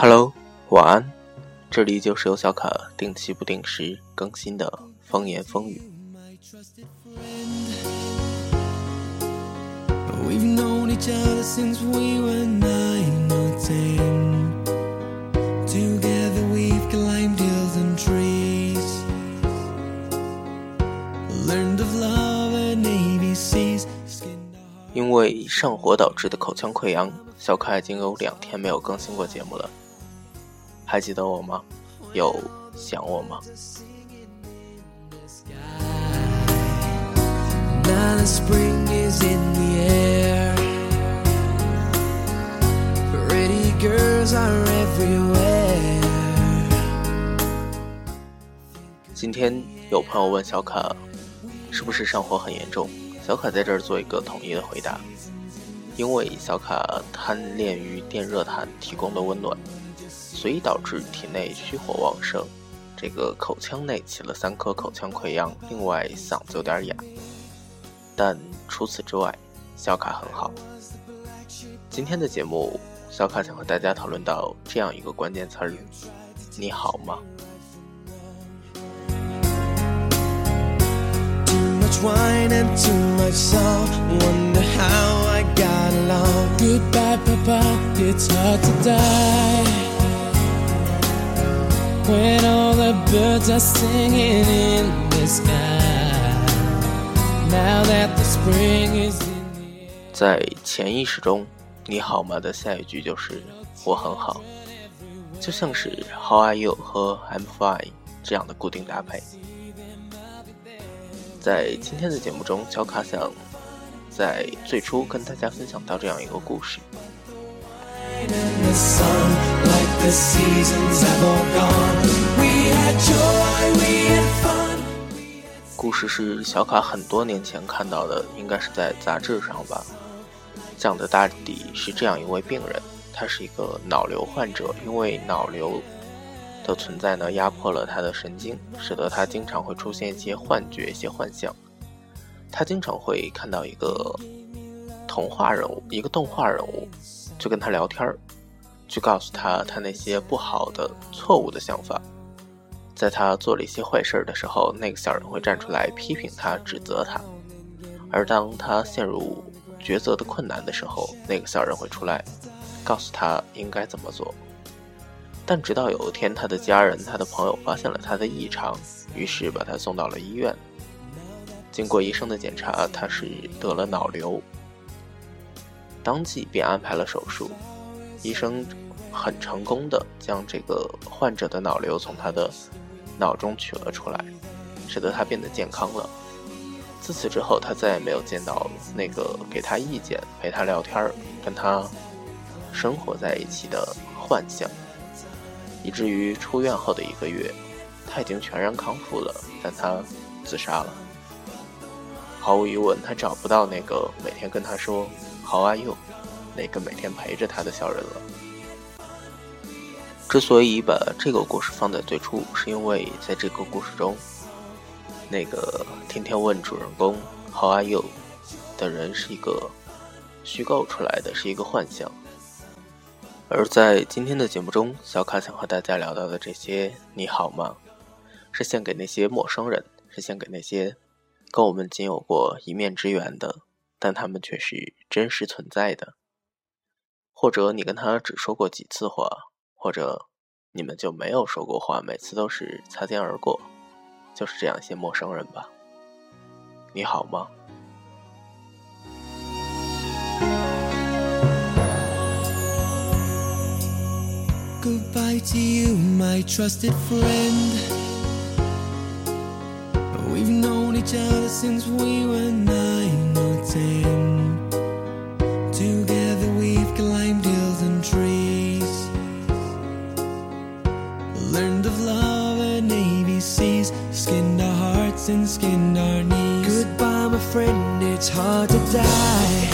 Hello，晚安，这里就是由小卡定期不定时更新的风言风语。因为上火导致的口腔溃疡，小卡已经有两天没有更新过节目了。还记得我吗？有想我吗？今天有朋友问小卡，是不是上火很严重？小卡在这儿做一个统一的回答，因为小卡贪恋于电热毯提供的温暖，所以导致体内虚火旺盛，这个口腔内起了三颗口腔溃疡，另外嗓子有点哑。但除此之外，小卡很好。今天的节目，小卡想和大家讨论到这样一个关键词儿：你好吗？在潜意识中，“你好吗”的下一句就是“我很好”，就像是 “How are you” 和 “I'm fine” 这样的固定搭配。在今天的节目中，小卡想在最初跟大家分享到这样一个故事。故事是小卡很多年前看到的，应该是在杂志上吧。讲的大抵是这样一位病人，他是一个脑瘤患者，因为脑瘤。的存在呢，压迫了他的神经，使得他经常会出现一些幻觉、一些幻象。他经常会看到一个童话人物，一个动画人物，就跟他聊天儿，去告诉他他那些不好的、错误的想法。在他做了一些坏事的时候，那个小人会站出来批评他、指责他；而当他陷入抉择的困难的时候，那个小人会出来告诉他应该怎么做。但直到有一天，他的家人、他的朋友发现了他的异常，于是把他送到了医院。经过医生的检查，他是得了脑瘤，当即便安排了手术。医生很成功的将这个患者的脑瘤从他的脑中取了出来，使得他变得健康了。自此之后，他再也没有见到那个给他意见、陪他聊天、跟他生活在一起的幻象。以至于出院后的一个月，他已经全然康复了，但他自杀了。毫无疑问，他找不到那个每天跟他说 “How are you”，那个每天陪着他的小人了。之所以把这个故事放在最初，是因为在这个故事中，那个天天问主人公 “How are you” 的人是一个虚构出来的，是一个幻象。而在今天的节目中，小卡想和大家聊到的这些“你好吗”，是献给那些陌生人，是献给那些跟我们仅有过一面之缘的，但他们却是真实存在的。或者你跟他只说过几次话，或者你们就没有说过话，每次都是擦肩而过，就是这样一些陌生人吧。你好吗？Goodbye to you, my trusted friend. We've known each other since we were nine or ten. Hearts and skinned our knees. Goodbye, my friend, it's hard to die.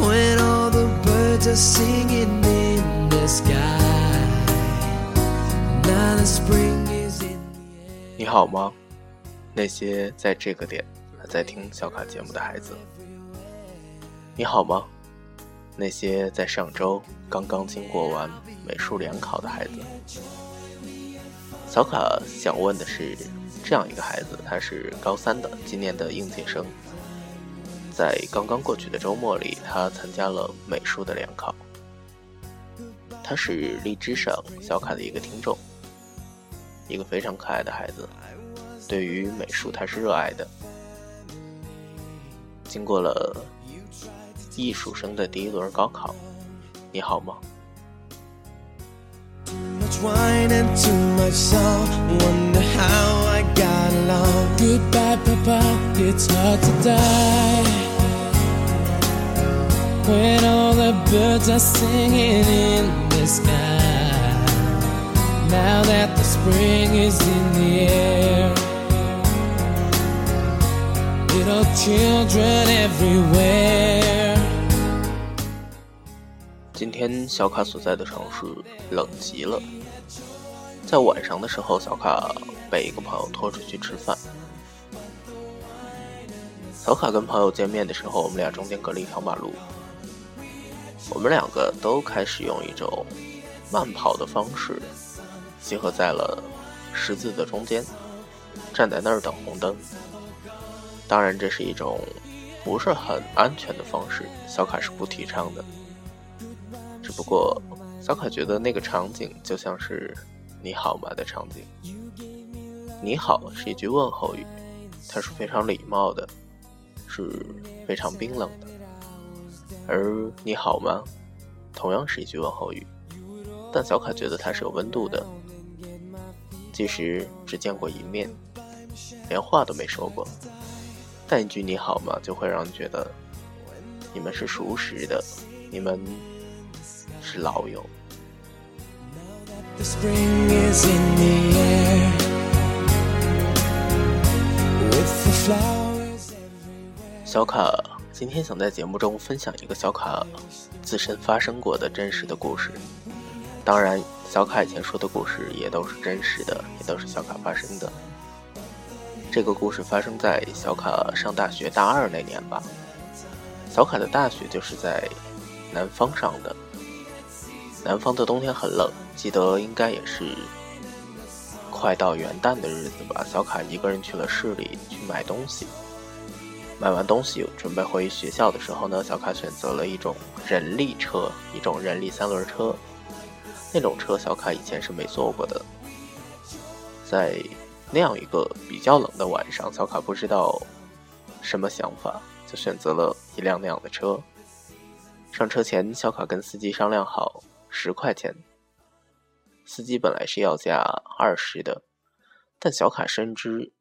When all the birds are singing in the sky spring is in the air 你好吗？那些在这个点还在听小卡节目的孩子，你好吗？那些在上周刚刚经过完美术联考的孩子。小卡想问的是，这样一个孩子，他是高三的，今年的应届生，在刚刚过去的周末里，他参加了美术的联考。他是荔枝上小卡的一个听众，一个非常可爱的孩子。对于美术，他是热爱的。经过了艺术生的第一轮高考，你好吗？今天小卡所在的城市冷极了。 在晚上的时候，小卡被一个朋友拖出去吃饭。小卡跟朋友见面的时候，我们俩中间隔了一条马路。我们两个都开始用一种慢跑的方式，集合在了十字的中间，站在那儿等红灯。当然，这是一种不是很安全的方式，小卡是不提倡的。只不过，小卡觉得那个场景就像是“你好吗”的场景。“你好”是一句问候语，它是非常礼貌的，是非常冰冷的。而“你好吗”同样是一句问候语，但小卡觉得它是有温度的。即使只见过一面，连话都没说过。但一句“你好吗”就会让人觉得你们是熟识的，你们是老友。小卡今天想在节目中分享一个小卡自身发生过的真实的故事。当然，小卡以前说的故事也都是真实的，也都是小卡发生的。这个故事发生在小卡上大学大二那年吧。小卡的大学就是在南方上的，南方的冬天很冷，记得应该也是快到元旦的日子吧。小卡一个人去了市里去买东西，买完东西准备回学校的时候呢，小卡选择了一种人力车，一种人力三轮车。那种车小卡以前是没坐过的，在。那样一个比较冷的晚上，小卡不知道什么想法，就选择了一辆那样的车。上车前，小卡跟司机商量好十块钱。司机本来是要价二十的，但小卡深知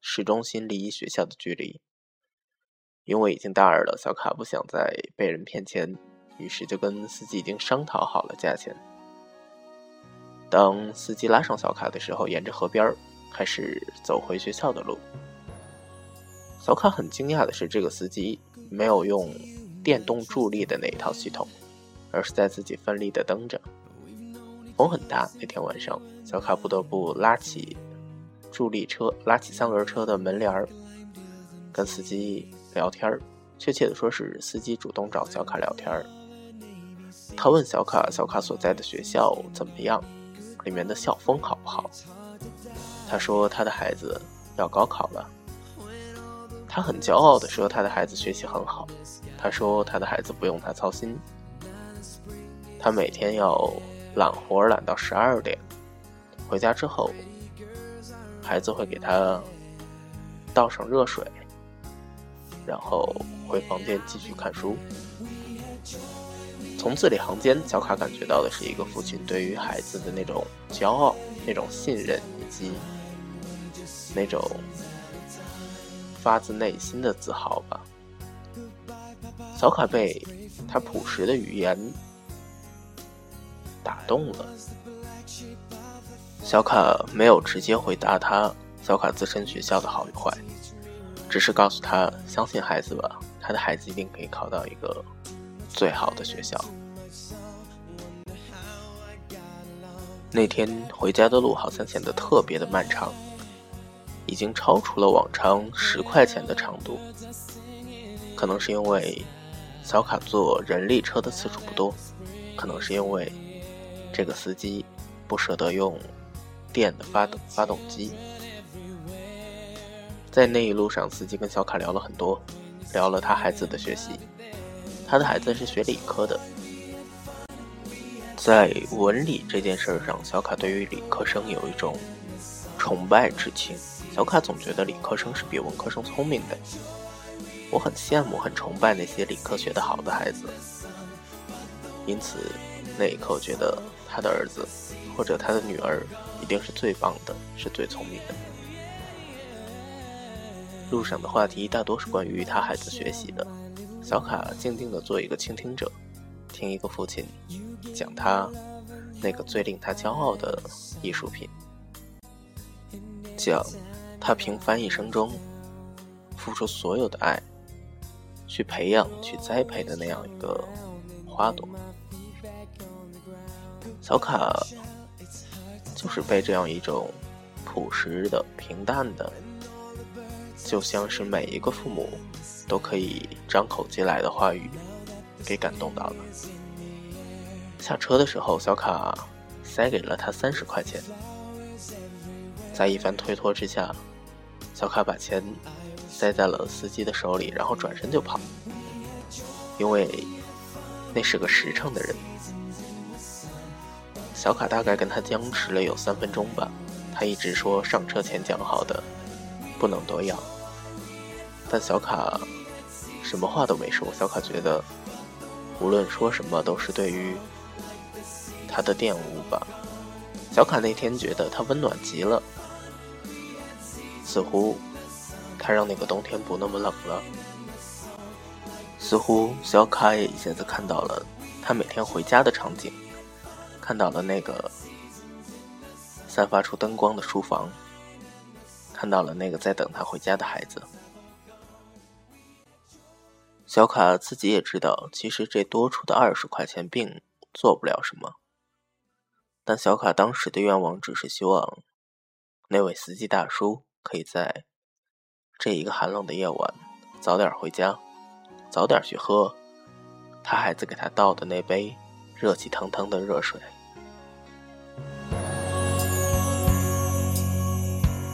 市中心离学校的距离，因为已经大二了，小卡不想再被人骗钱，于是就跟司机已经商讨好了价钱。当司机拉上小卡的时候，沿着河边。开始走回学校的路。小卡很惊讶的是，这个司机没有用电动助力的那一套系统，而是在自己奋力的蹬着。风很大，那天晚上，小卡不得不拉起助力车，拉起三轮车的门帘儿，跟司机聊天儿。确切的说，是司机主动找小卡聊天儿。他问小卡：“小卡所在的学校怎么样？里面的校风好不好？”他说：“他的孩子要高考了。”他很骄傲地说：“他的孩子学习很好。”他说：“他的孩子不用他操心。”他每天要揽活揽到十二点，回家之后，孩子会给他倒上热水，然后回房间继续看书。从字里行间，小卡感觉到的是一个父亲对于孩子的那种骄傲、那种信任以及。那种发自内心的自豪吧。小卡被他朴实的语言打动了。小卡没有直接回答他小卡自身学校的好与坏，只是告诉他相信孩子吧，他的孩子一定可以考到一个最好的学校。那天回家的路好像显得特别的漫长。已经超出了往常十块钱的长度，可能是因为小卡坐人力车的次数不多，可能是因为这个司机不舍得用电的发动发动机。在那一路上，司机跟小卡聊了很多，聊了他孩子的学习。他的孩子是学理科的，在文理这件事上，小卡对于理科生有一种崇拜之情。小卡总觉得理科生是比文科生聪明的，我很羡慕、很崇拜那些理科学得好的孩子。因此，那一刻我觉得他的儿子或者他的女儿一定是最棒的，是最聪明的。路上的话题大多是关于他孩子学习的。小卡静静地做一个倾听者，听一个父亲讲他那个最令他骄傲的艺术品，讲他平凡一生中付出所有的爱去培养、去栽培的那样一个花朵。小卡就是被这样一种朴实的、平淡的，就像是每一个父母。都可以张口即来的话语，给感动到了。下车的时候，小卡塞给了他三十块钱。在一番推脱之下，小卡把钱塞在了司机的手里，然后转身就跑，因为那是个实诚的人。小卡大概跟他僵持了有三分钟吧，他一直说上车前讲好的，不能多要。但小卡。什么话都没说，小卡觉得，无论说什么都是对于他的玷污吧。小卡那天觉得他温暖极了，似乎他让那个冬天不那么冷了。似乎小卡也一下子看到了他每天回家的场景，看到了那个散发出灯光的书房，看到了那个在等他回家的孩子。小卡自己也知道，其实这多出的二十块钱并做不了什么。但小卡当时的愿望只是希望那位司机大叔可以在这一个寒冷的夜晚早点回家，早点去喝他孩子给他倒的那杯热气腾腾的热水。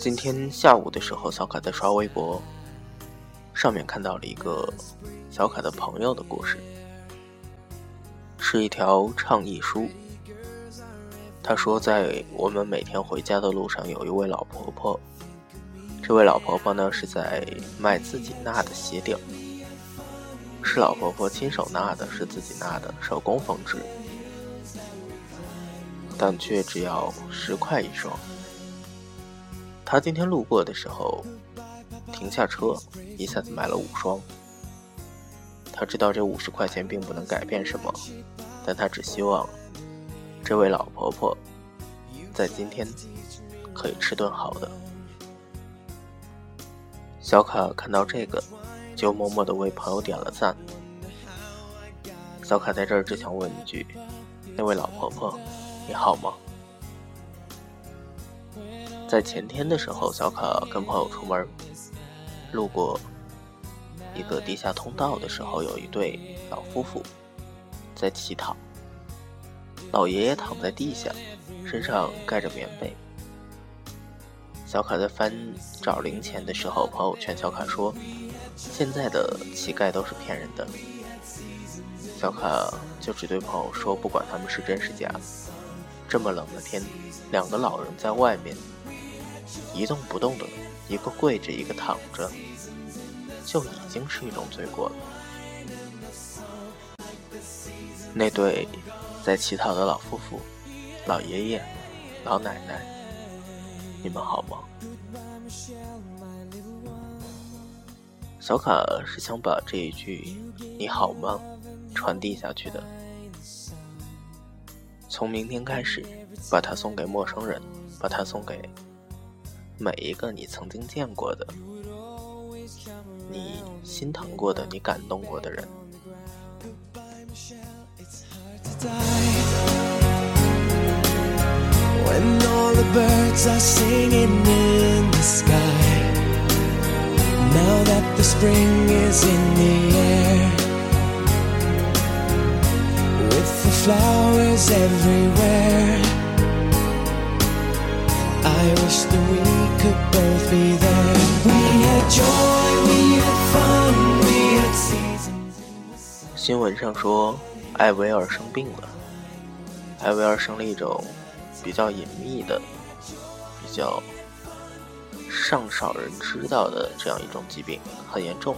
今天下午的时候，小卡在刷微博，上面看到了一个小卡的朋友的故事，是一条倡议书。他说，在我们每天回家的路上，有一位老婆婆。这位老婆婆呢，是在卖自己纳的鞋底，是老婆婆亲手纳的，是自己纳的，手工缝制，但却只要十块一双。他今天路过的时候，停下车，一下子买了五双。他知道这五十块钱并不能改变什么，但他只希望这位老婆婆在今天可以吃顿好的。小卡看到这个，就默默的为朋友点了赞。小卡在这儿只想问一句：那位老婆婆，你好吗？在前天的时候，小卡跟朋友出门，路过。一个地下通道的时候，有一对老夫妇在乞讨。老爷爷躺在地下，身上盖着棉被。小卡在翻找零钱的时候，朋友劝小卡说：“现在的乞丐都是骗人的。”小卡就只对朋友说：“不管他们是真是假，这么冷的天，两个老人在外面一动不动的，一个跪着，一个躺着。”就已经是一种罪过了。那对在乞讨的老夫妇、老爷爷、老奶奶，你们好吗？小卡是想把这一句“你好吗”传递下去的。从明天开始，把它送给陌生人，把它送给每一个你曾经见过的、你心疼过的、你感动过的人。flowers everywhere. I wish that we could both be there. We had joy, we had fun, we had seasons. in the sun. 新闻上说，艾薇儿生病了。艾薇儿生了一种比较隐秘的、比较尚少人知道的这样一种疾病，很严重。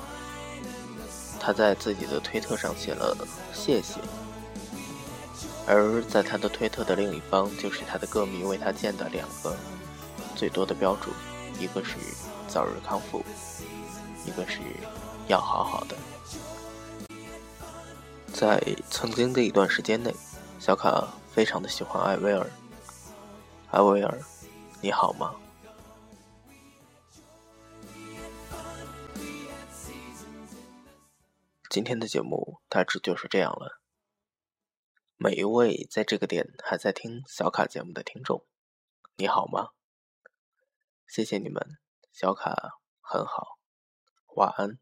他在自己的推特上写了谢谢。而在他的推特的另一方，就是他的歌迷为他建的两个最多的标注，一个是早日康复，一个是要好好的。在曾经的一段时间内，小卡非常的喜欢艾薇儿。艾薇儿，你好吗？今天的节目大致就是这样了。每一位在这个点还在听小卡节目的听众，你好吗？谢谢你们，小卡很好，晚安。